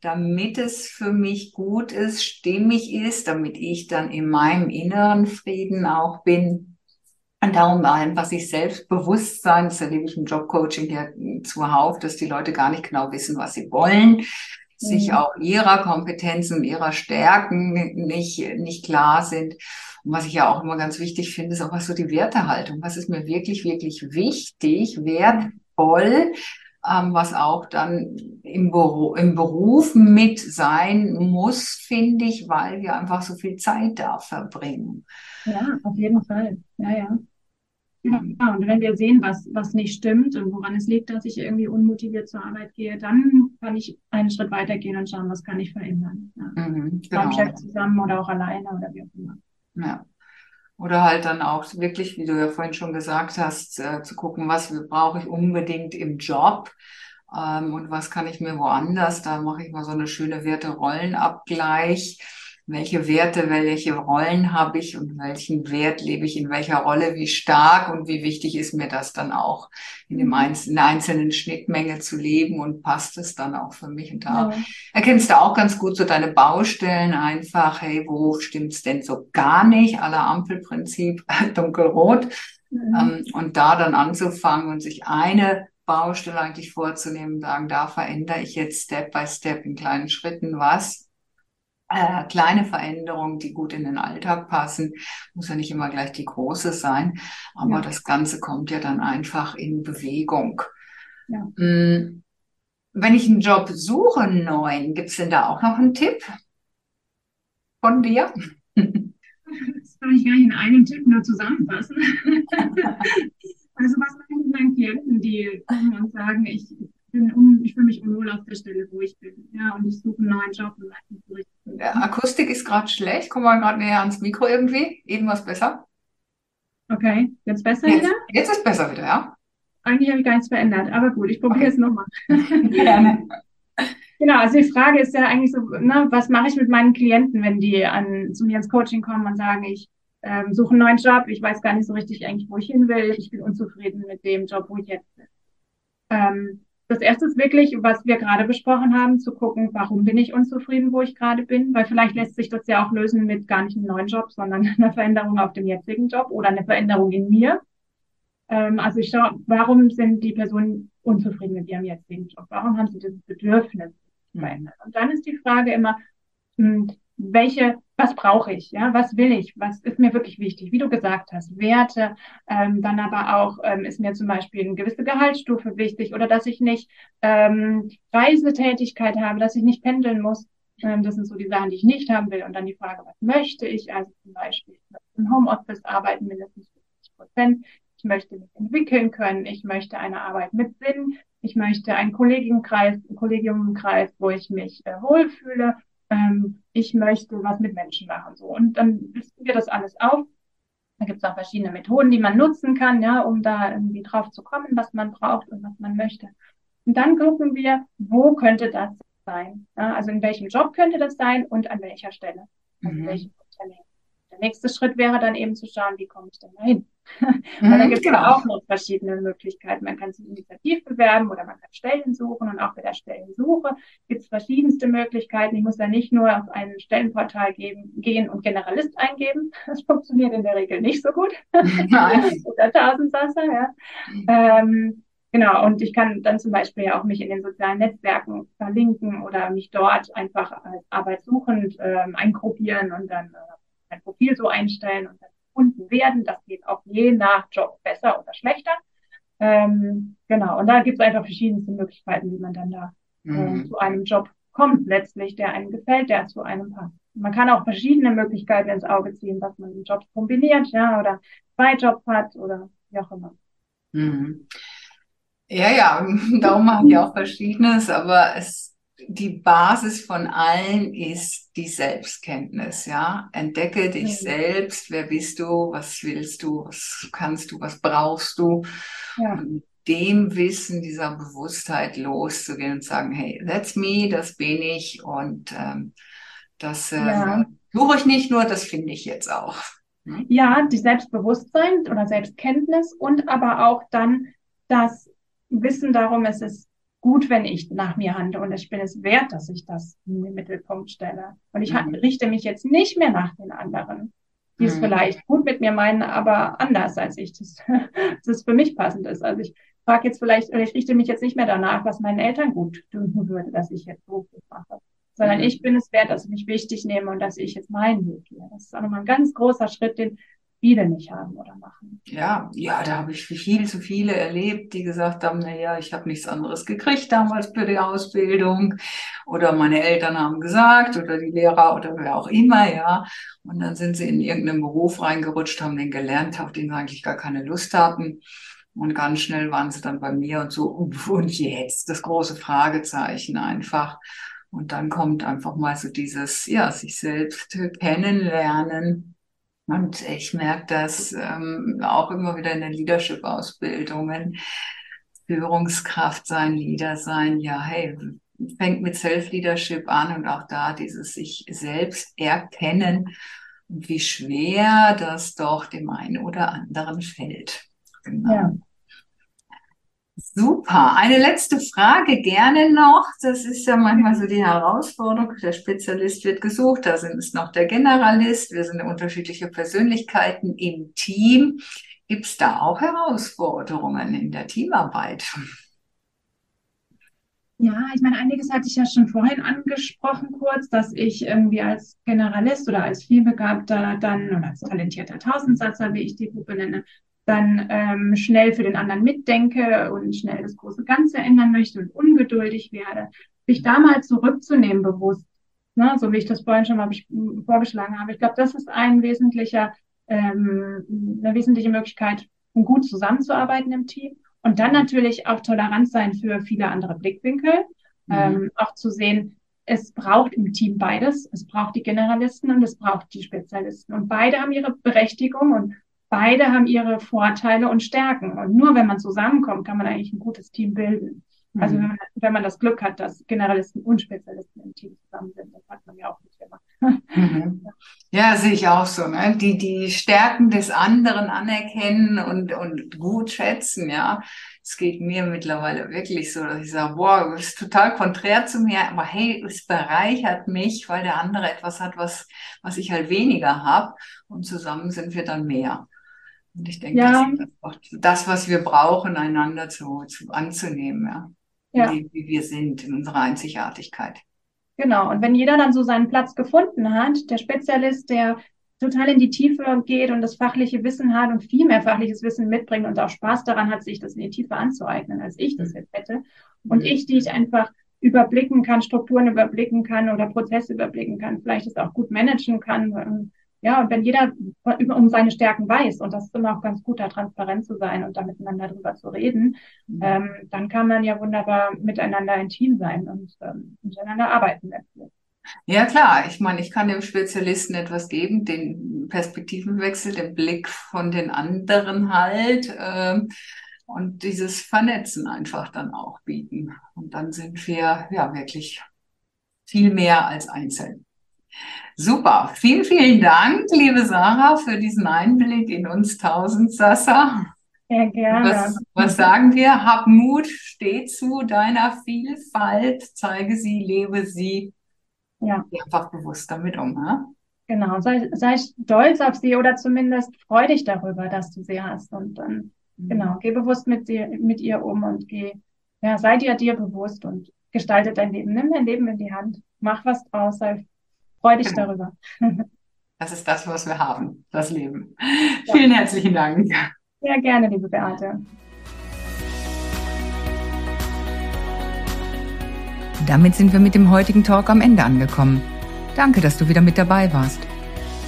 damit es für mich gut ist, stimmig ist, damit ich dann in meinem inneren Frieden auch bin, und darum einfach sich Selbstbewusstsein, das erlebe ich im Jobcoaching ja zuhauf, dass die Leute gar nicht genau wissen, was sie wollen, mhm. sich auch ihrer Kompetenzen, ihrer Stärken nicht, nicht klar sind. Und was ich ja auch immer ganz wichtig finde, ist auch was so die Wertehaltung. Was ist mir wirklich, wirklich wichtig, wertvoll, ähm, was auch dann im, Büro, im Beruf mit sein muss, finde ich, weil wir einfach so viel Zeit da verbringen. Ja, auf jeden Fall. Ja, ja. Ja, und wenn wir sehen, was, was nicht stimmt und woran es liegt, dass ich irgendwie unmotiviert zur Arbeit gehe, dann kann ich einen Schritt weitergehen und schauen, was kann ich verändern. Ja. Mhm, genau. Beim Chef zusammen oder auch alleine oder wie auch immer. Ja. Oder halt dann auch wirklich, wie du ja vorhin schon gesagt hast, äh, zu gucken, was brauche ich unbedingt im Job ähm, und was kann ich mir woanders. Da mache ich mal so eine schöne Werte-Rollenabgleich welche Werte, welche Rollen habe ich und welchen Wert lebe ich in welcher Rolle, wie stark und wie wichtig ist mir das dann auch in dem einzelnen, in der einzelnen Schnittmenge zu leben und passt es dann auch für mich. Und da ja. erkennst du auch ganz gut so deine Baustellen einfach, hey, wo stimmt's denn so gar nicht? Aller Ampelprinzip, dunkelrot. Mhm. Ähm, und da dann anzufangen und sich eine Baustelle eigentlich vorzunehmen, sagen, da verändere ich jetzt Step by Step in kleinen Schritten was äh, kleine Veränderungen, die gut in den Alltag passen. Muss ja nicht immer gleich die große sein, aber ja. das Ganze kommt ja dann einfach in Bewegung. Ja. Mm, wenn ich einen Job suche, einen neuen, gibt's denn da auch noch einen Tipp von dir? Das kann ich gar nicht in einem Tipp nur zusammenfassen. also was mache ich mit meinen Klienten, die uns sagen, ich bin un, ich fühle mich unwohl auf der Stelle, wo ich bin. Ja, und ich suche einen neuen Job und weiß nicht so richtig. Der Akustik ist gerade schlecht. Komm mal gerade näher ans Mikro irgendwie. Eben was besser. Okay, jetzt besser jetzt, wieder? Jetzt ist besser wieder, ja. Eigentlich habe ich gar nichts verändert, aber gut, ich probiere okay. es nochmal. Gerne. Genau, also die Frage ist ja eigentlich so, ne, was mache ich mit meinen Klienten, wenn die an, zu mir ins Coaching kommen und sagen, ich ähm, suche einen neuen Job, ich weiß gar nicht so richtig eigentlich, wo ich hin will, ich bin unzufrieden mit dem Job, wo ich jetzt bin. Ähm, das erste ist wirklich, was wir gerade besprochen haben, zu gucken, warum bin ich unzufrieden, wo ich gerade bin, weil vielleicht lässt sich das ja auch lösen mit gar nicht einem neuen Job, sondern einer Veränderung auf dem jetzigen Job oder eine Veränderung in mir. Ähm, also ich schaue, warum sind die Personen unzufrieden mit ihrem jetzigen Job? Warum haben sie das Bedürfnis zu verändern? Und dann ist die Frage immer, hm, welche was brauche ich, ja, was will ich, was ist mir wirklich wichtig, wie du gesagt hast, Werte, ähm, dann aber auch ähm, ist mir zum Beispiel eine gewisse Gehaltsstufe wichtig oder dass ich nicht ähm, Reisetätigkeit habe, dass ich nicht pendeln muss. Ähm, das sind so die Sachen, die ich nicht haben will. Und dann die Frage, was möchte ich? Also zum Beispiel im Homeoffice arbeiten mindestens 50 Prozent. Ich möchte mich entwickeln können. Ich möchte eine Arbeit mit Sinn. Ich möchte einen Kollegenkreis, einen Kollegiumkreis, wo ich mich äh, wohlfühle ähm, ich möchte was mit Menschen machen. So. Und dann listen wir das alles auf. Da gibt es auch verschiedene Methoden, die man nutzen kann, ja, um da irgendwie drauf zu kommen, was man braucht und was man möchte. Und dann gucken wir, wo könnte das sein? Ja, also in welchem Job könnte das sein und an welcher Stelle? Also mhm. welchem Unternehmen. Der nächste Schritt wäre dann eben zu schauen, wie komme ich denn dahin? Weil da gibt es genau. auch noch verschiedene Möglichkeiten. Man kann sich initiativ bewerben oder man kann Stellen suchen und auch bei der Stellensuche gibt es verschiedenste Möglichkeiten. Ich muss da nicht nur auf ein Stellenportal geben, gehen und Generalist eingeben. Das funktioniert in der Regel nicht so gut. Nein. oder Tausendsasser, ja. Ähm, Genau, und ich kann dann zum Beispiel ja auch mich in den sozialen Netzwerken verlinken oder mich dort einfach als arbeitssuchend ähm, eingruppieren und dann äh, mein Profil so einstellen und dann gefunden werden. Das geht auch je nach Job besser oder schlechter. Ähm, genau, und da gibt es einfach verschiedenste Möglichkeiten, wie man dann da äh, mhm. zu einem Job kommt letztlich, der einem gefällt, der zu einem passt. Man kann auch verschiedene Möglichkeiten ins Auge ziehen, dass man Jobs kombiniert, ja, oder zwei Jobs hat oder wie auch immer. Mhm. Ja, ja, darum machen wir auch Verschiedenes, aber es, die Basis von allen ist die Selbstkenntnis, ja. Entdecke dich mhm. selbst, wer bist du, was willst du, was kannst du, was brauchst du. Ja. Und dem Wissen, dieser Bewusstheit loszugehen und sagen, hey, that's me, das bin ich und ähm, das äh, ja. suche ich nicht nur, das finde ich jetzt auch. Hm? Ja, die Selbstbewusstsein oder Selbstkenntnis und aber auch dann das Wissen darum, es ist gut, wenn ich nach mir handle und ich bin es wert, dass ich das in den Mittelpunkt stelle. Und ich mhm. richte mich jetzt nicht mehr nach den anderen, die mhm. es vielleicht gut mit mir meinen, aber anders als ich das, das für mich passend ist. Also ich frage jetzt vielleicht, oder ich richte mich jetzt nicht mehr danach, was meinen Eltern gut tun würde, dass ich jetzt beruflich mache, sondern mhm. ich bin es wert, dass ich mich wichtig nehme und dass ich jetzt meinen Weg gehe. Das ist auch nochmal ein ganz großer Schritt, den viele nicht haben oder machen. Ja, ja, da habe ich viel zu viele erlebt, die gesagt haben, na ja, ich habe nichts anderes gekriegt damals für die Ausbildung oder meine Eltern haben gesagt oder die Lehrer oder wer auch immer, ja. Und dann sind sie in irgendeinen Beruf reingerutscht, haben den gelernt, auf den sie eigentlich gar keine Lust hatten. Und ganz schnell waren sie dann bei mir und so, und jetzt das große Fragezeichen einfach. Und dann kommt einfach mal so dieses, ja, sich selbst kennenlernen und ich merke das ähm, auch immer wieder in den Leadership-Ausbildungen. Führungskraft sein, Leader sein, ja, hey, fängt mit Self-Leadership an und auch da dieses sich selbst erkennen und wie schwer das doch dem einen oder anderen fällt. Genau. Ja. Super. Eine letzte Frage gerne noch. Das ist ja manchmal so die Herausforderung. Der Spezialist wird gesucht, da sind es noch der Generalist. Wir sind unterschiedliche Persönlichkeiten im Team. Gibt es da auch Herausforderungen in der Teamarbeit? Ja, ich meine, einiges hatte ich ja schon vorhin angesprochen kurz, dass ich irgendwie als Generalist oder als vielbegabter dann oder als talentierter Tausendsatzer, wie ich die Gruppe nenne, dann ähm, schnell für den anderen mitdenke und schnell das große Ganze ändern möchte und ungeduldig werde, sich da mal zurückzunehmen bewusst, ne, so wie ich das vorhin schon mal vorgeschlagen habe. Ich glaube, das ist ein wesentlicher, ähm, eine wesentliche Möglichkeit, um gut zusammenzuarbeiten im Team. Und dann natürlich auch tolerant sein für viele andere Blickwinkel, mhm. ähm, auch zu sehen, es braucht im Team beides. Es braucht die Generalisten und es braucht die Spezialisten. Und beide haben ihre Berechtigung und beide haben ihre Vorteile und Stärken. Und nur wenn man zusammenkommt, kann man eigentlich ein gutes Team bilden. Also mhm. wenn, man, wenn man das Glück hat, dass Generalisten und Spezialisten im Team zusammen sind, das hat man ja auch nicht immer. Mhm. Ja, sehe ich auch so. Ne? Die, die Stärken des anderen anerkennen und, und gut schätzen, ja. Es geht mir mittlerweile wirklich so, dass ich sage, boah, das ist total konträr zu mir, aber hey, es bereichert mich, weil der andere etwas hat, was, was ich halt weniger habe. Und zusammen sind wir dann mehr. Und ich denke, ja. das ist auch das, was wir brauchen, einander zu, zu anzunehmen, ja. ja. Wie, wie wir sind in unserer Einzigartigkeit. Genau. Und wenn jeder dann so seinen Platz gefunden hat, der Spezialist, der total in die Tiefe geht und das fachliche Wissen hat und viel mehr fachliches Wissen mitbringt und auch Spaß daran hat, sich das in die Tiefe anzueignen, als ich das jetzt hätte. Und ich, die ich einfach überblicken kann, Strukturen überblicken kann oder Prozesse überblicken kann, vielleicht es auch gut managen kann, ja, und wenn jeder um seine Stärken weiß, und das ist immer auch ganz gut, da transparent zu sein und da miteinander drüber zu reden, mhm. ähm, dann kann man ja wunderbar miteinander ein Team sein und ähm, miteinander arbeiten. Ja, klar. Ich meine, ich kann dem Spezialisten etwas geben, den Perspektivenwechsel, den Blick von den anderen halt ähm, und dieses Vernetzen einfach dann auch bieten. Und dann sind wir ja wirklich viel mehr als einzeln. Super. Vielen, vielen Dank, liebe Sarah, für diesen Einblick in uns tausend Sassa. Sehr gerne. Was, was sagen wir? Hab Mut, steh zu deiner Vielfalt, zeige sie, lebe sie. Ja. Geh einfach bewusst damit um. Ne? Genau, sei, sei stolz auf sie oder zumindest freu dich darüber, dass du sie hast. Und dann, mhm. genau, geh bewusst mit, dir, mit ihr um und geh, ja, sei dir dir bewusst und gestalte dein Leben. Nimm dein Leben in die Hand, mach was draus, sei Freu dich darüber. Das ist das, was wir haben, das Leben. Ja. Vielen herzlichen Dank. Sehr gerne, liebe Beate. Damit sind wir mit dem heutigen Talk am Ende angekommen. Danke, dass du wieder mit dabei warst.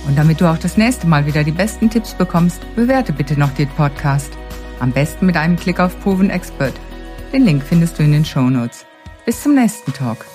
Und damit du auch das nächste Mal wieder die besten Tipps bekommst, bewerte bitte noch den Podcast. Am besten mit einem Klick auf Proven Expert. Den Link findest du in den Show Notes. Bis zum nächsten Talk.